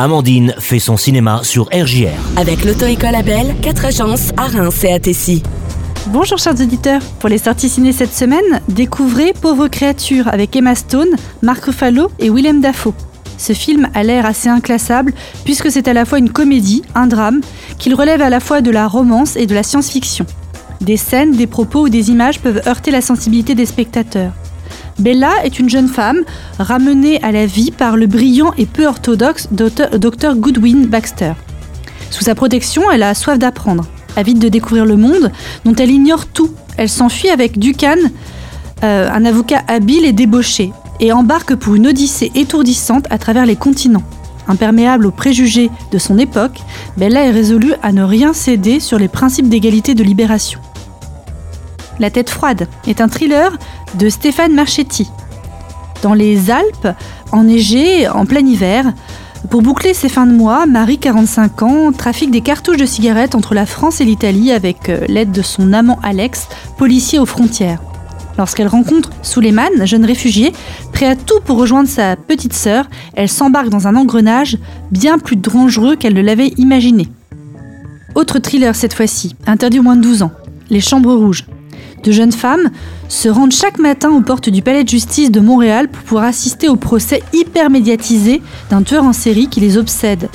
Amandine fait son cinéma sur RJR. Avec l'auto-école Abel, 4 agences à Reims et à Tessy. Bonjour chers auditeurs, pour les sorties ciné cette semaine, découvrez Pauvre créature avec Emma Stone, Mark Ruffalo et Willem Dafoe. Ce film a l'air assez inclassable puisque c'est à la fois une comédie, un drame, qu'il relève à la fois de la romance et de la science-fiction. Des scènes, des propos ou des images peuvent heurter la sensibilité des spectateurs. Bella est une jeune femme ramenée à la vie par le brillant et peu orthodoxe Dr Goodwin Baxter. Sous sa protection, elle a soif d'apprendre, avide de découvrir le monde dont elle ignore tout. Elle s'enfuit avec Ducan, euh, un avocat habile et débauché, et embarque pour une odyssée étourdissante à travers les continents. Imperméable aux préjugés de son époque, Bella est résolue à ne rien céder sur les principes d'égalité de libération. La tête froide est un thriller de Stéphane Marchetti. Dans les Alpes, enneigées, en plein hiver, pour boucler ses fins de mois, Marie, 45 ans, trafique des cartouches de cigarettes entre la France et l'Italie avec euh, l'aide de son amant Alex, policier aux frontières. Lorsqu'elle rencontre Suleiman, jeune réfugié, prêt à tout pour rejoindre sa petite sœur, elle s'embarque dans un engrenage bien plus dangereux qu'elle ne l'avait imaginé. Autre thriller cette fois-ci, interdit au moins de 12 ans, Les Chambres Rouges. De jeunes femmes se rendent chaque matin aux portes du palais de justice de Montréal pour pouvoir assister au procès hyper médiatisé d'un tueur en série qui les obsède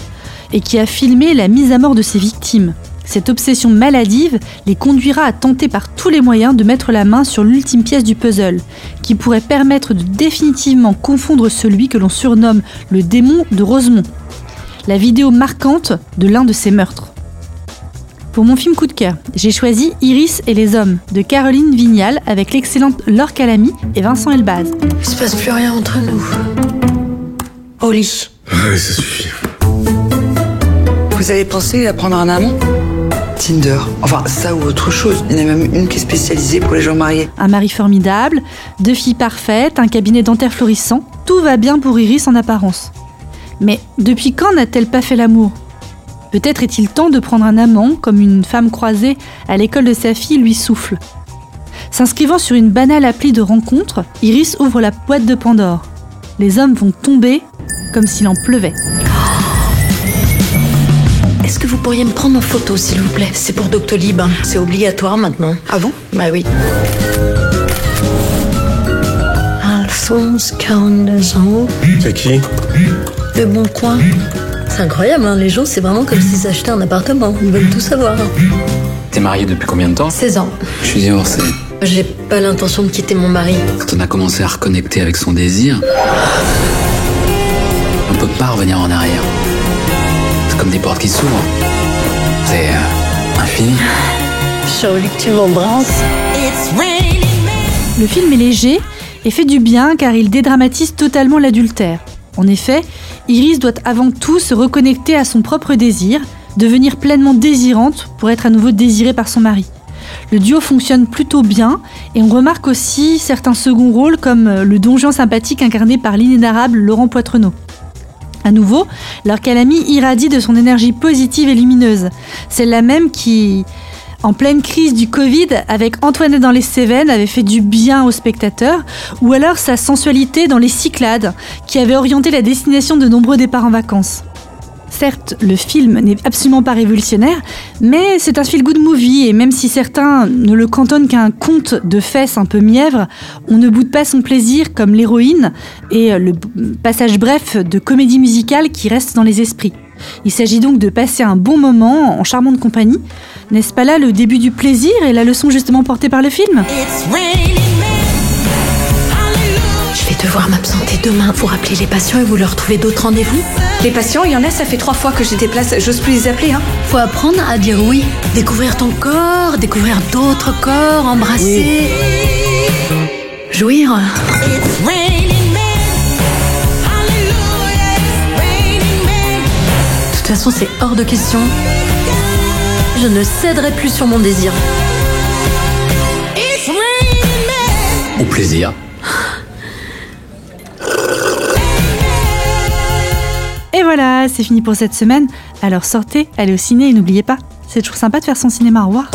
et qui a filmé la mise à mort de ses victimes. Cette obsession maladive les conduira à tenter par tous les moyens de mettre la main sur l'ultime pièce du puzzle, qui pourrait permettre de définitivement confondre celui que l'on surnomme le démon de Rosemont, la vidéo marquante de l'un de ces meurtres. Pour mon film coup de cœur, j'ai choisi Iris et les hommes de Caroline Vignal avec l'excellente Laure Calamy et Vincent Elbaz. Il se passe plus rien entre nous. Au lit. Ouais, ça suffit. Vous avez pensé à prendre un amant? Tinder. Enfin, ça ou autre chose. Il y en a même une qui est spécialisée pour les gens mariés. Un mari formidable, deux filles parfaites, un cabinet dentaire florissant. Tout va bien pour Iris en apparence. Mais depuis quand n'a-t-elle pas fait l'amour? Peut-être est-il temps de prendre un amant, comme une femme croisée à l'école de sa fille lui souffle. S'inscrivant sur une banale appli de rencontre, Iris ouvre la boîte de Pandore. Les hommes vont tomber comme s'il en pleuvait. Est-ce que vous pourriez me prendre en photo, s'il vous plaît? C'est pour Doctolib. hein. C'est obligatoire maintenant. Ah bon? Bah oui. Alphonse, 42 ans, C'est qui? Le Bon Coin. C'est incroyable, hein, les gens, c'est vraiment comme s'ils achetaient un appartement. Ils veulent tout savoir. T'es marié depuis combien de temps 16 ans. Je suis divorcé. J'ai pas l'intention de quitter mon mari. Quand on a commencé à reconnecter avec son désir, on peut pas revenir en arrière. C'est comme des portes qui s'ouvrent. C'est euh, infini. J'ai envie que tu m'embrasses. Le film est léger et fait du bien car il dédramatise totalement l'adultère. En effet, Iris doit avant tout se reconnecter à son propre désir, devenir pleinement désirante pour être à nouveau désirée par son mari. Le duo fonctionne plutôt bien et on remarque aussi certains seconds rôles comme euh, le donjon sympathique incarné par l'inénarrable Laurent Poitrenaud. À nouveau, leur calamie irradie de son énergie positive et lumineuse. Celle-là même qui, en pleine crise du Covid, avec Antoinette dans les Cévennes, avait fait du bien aux spectateurs, ou alors sa sensualité dans les Cyclades, qui avait orienté la destination de nombreux départs en vacances. Certes, le film n'est absolument pas révolutionnaire, mais c'est un feel-good movie et même si certains ne le cantonnent qu'à un conte de fesses un peu mièvre, on ne boude pas son plaisir comme l'héroïne et le passage bref de comédie musicale qui reste dans les esprits. Il s'agit donc de passer un bon moment en charmante compagnie. N'est-ce pas là le début du plaisir et la leçon justement portée par le film? Je vais devoir m'absenter demain. Vous rappelez les patients et vous leur trouvez d'autres rendez-vous? Les patients, il y en a, ça fait trois fois que je déplace. J'ose plus les appeler, hein. Faut apprendre à dire oui. Découvrir ton corps, découvrir d'autres corps, embrasser. Jouir. Façon, c'est hors de question. Je ne céderai plus sur mon désir. Au plaisir. Et voilà, c'est fini pour cette semaine. Alors sortez, allez au ciné et n'oubliez pas, c'est toujours sympa de faire son cinéma. Au revoir.